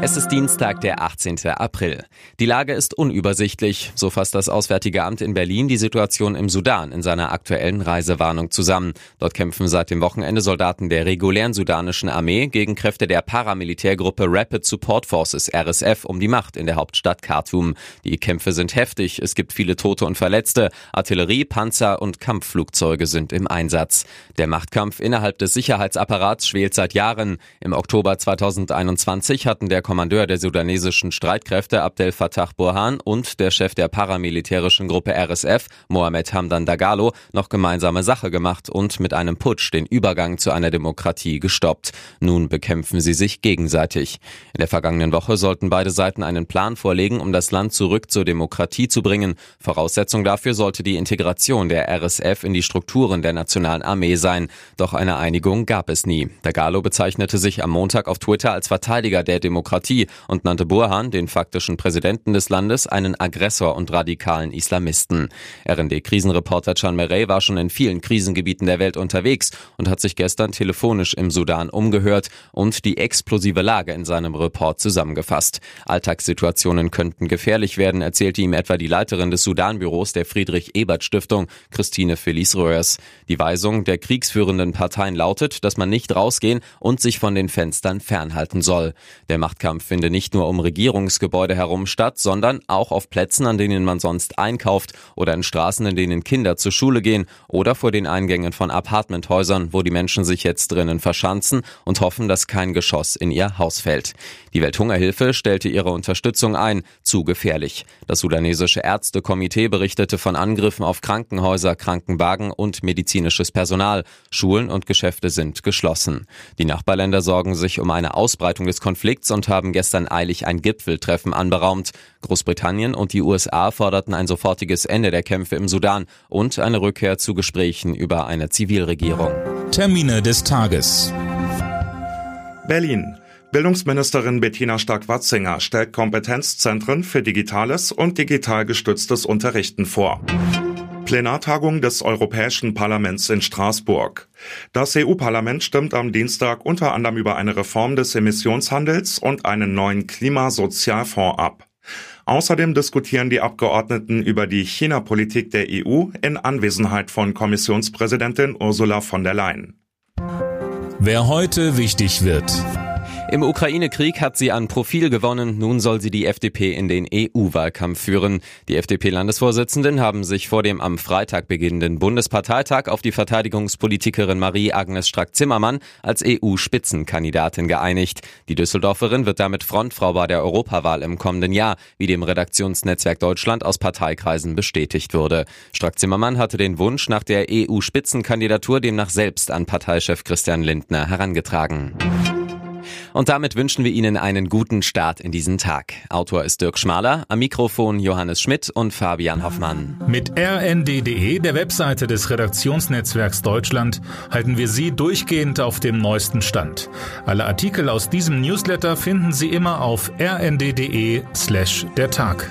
Es ist Dienstag, der 18. April. Die Lage ist unübersichtlich, so fasst das Auswärtige Amt in Berlin die Situation im Sudan in seiner aktuellen Reisewarnung zusammen. Dort kämpfen seit dem Wochenende Soldaten der regulären sudanischen Armee gegen Kräfte der Paramilitärgruppe Rapid Support Forces RSF um die Macht in der Hauptstadt Khartoum. Die Kämpfe sind heftig, es gibt viele Tote und Verletzte, Artillerie, Panzer und Kampfflugzeuge sind im Einsatz. Der Machtkampf innerhalb des Sicherheitsapparats schwelt seit Jahren. Im Oktober 2021 hatten der Kommandeur der sudanesischen Streitkräfte Abdel Fattah Burhan und der Chef der paramilitärischen Gruppe RSF, Mohamed Hamdan Dagalo, noch gemeinsame Sache gemacht und mit einem Putsch den Übergang zu einer Demokratie gestoppt. Nun bekämpfen sie sich gegenseitig. In der vergangenen Woche sollten beide Seiten einen Plan vorlegen, um das Land zurück zur Demokratie zu bringen. Voraussetzung dafür sollte die Integration der RSF in die Strukturen der nationalen Armee sein. Doch eine Einigung gab es nie. Dagalo bezeichnete sich am Montag auf Twitter als Verteidiger der Demokratie Demokratie und nannte Burhan, den faktischen Präsidenten des Landes, einen Aggressor und radikalen Islamisten. RND-Krisenreporter Chan Merey war schon in vielen Krisengebieten der Welt unterwegs und hat sich gestern telefonisch im Sudan umgehört und die explosive Lage in seinem Report zusammengefasst. Alltagssituationen könnten gefährlich werden, erzählte ihm etwa die Leiterin des Sudan-Büros der Friedrich-Ebert-Stiftung, Christine Felice Röers. Die Weisung der kriegsführenden Parteien lautet, dass man nicht rausgehen und sich von den Fenstern fernhalten soll. Der Machtkampf Wahlkampf finde nicht nur um Regierungsgebäude herum statt, sondern auch auf Plätzen, an denen man sonst einkauft oder in Straßen, in denen Kinder zur Schule gehen oder vor den Eingängen von Apartmenthäusern, wo die Menschen sich jetzt drinnen verschanzen und hoffen, dass kein Geschoss in ihr Haus fällt. Die Welthungerhilfe stellte ihre Unterstützung ein, zu gefährlich. Das sudanesische Ärztekomitee berichtete von Angriffen auf Krankenhäuser, Krankenwagen und medizinisches Personal. Schulen und Geschäfte sind geschlossen. Die Nachbarländer sorgen sich um eine Ausbreitung des Konflikts und haben haben gestern eilig ein Gipfeltreffen anberaumt. Großbritannien und die USA forderten ein sofortiges Ende der Kämpfe im Sudan und eine Rückkehr zu Gesprächen über eine Zivilregierung. Termine des Tages. Berlin. Bildungsministerin Bettina Stark-Watzinger stellt Kompetenzzentren für digitales und digital gestütztes Unterrichten vor. Plenartagung des Europäischen Parlaments in Straßburg. Das EU-Parlament stimmt am Dienstag unter anderem über eine Reform des Emissionshandels und einen neuen Klimasozialfonds ab. Außerdem diskutieren die Abgeordneten über die China-Politik der EU in Anwesenheit von Kommissionspräsidentin Ursula von der Leyen. Wer heute wichtig wird. Im Ukraine-Krieg hat sie an Profil gewonnen. Nun soll sie die FDP in den EU-Wahlkampf führen. Die FDP-Landesvorsitzenden haben sich vor dem am Freitag beginnenden Bundesparteitag auf die Verteidigungspolitikerin Marie-Agnes Strack-Zimmermann als EU-Spitzenkandidatin geeinigt. Die Düsseldorferin wird damit Frontfrau bei der Europawahl im kommenden Jahr, wie dem Redaktionsnetzwerk Deutschland aus Parteikreisen bestätigt wurde. Strack-Zimmermann hatte den Wunsch nach der EU-Spitzenkandidatur demnach selbst an Parteichef Christian Lindner herangetragen. Und damit wünschen wir Ihnen einen guten Start in diesen Tag. Autor ist Dirk Schmaler, am Mikrofon Johannes Schmidt und Fabian Hoffmann. Mit rnd.de, der Webseite des Redaktionsnetzwerks Deutschland, halten wir Sie durchgehend auf dem neuesten Stand. Alle Artikel aus diesem Newsletter finden Sie immer auf rnd.de slash der Tag.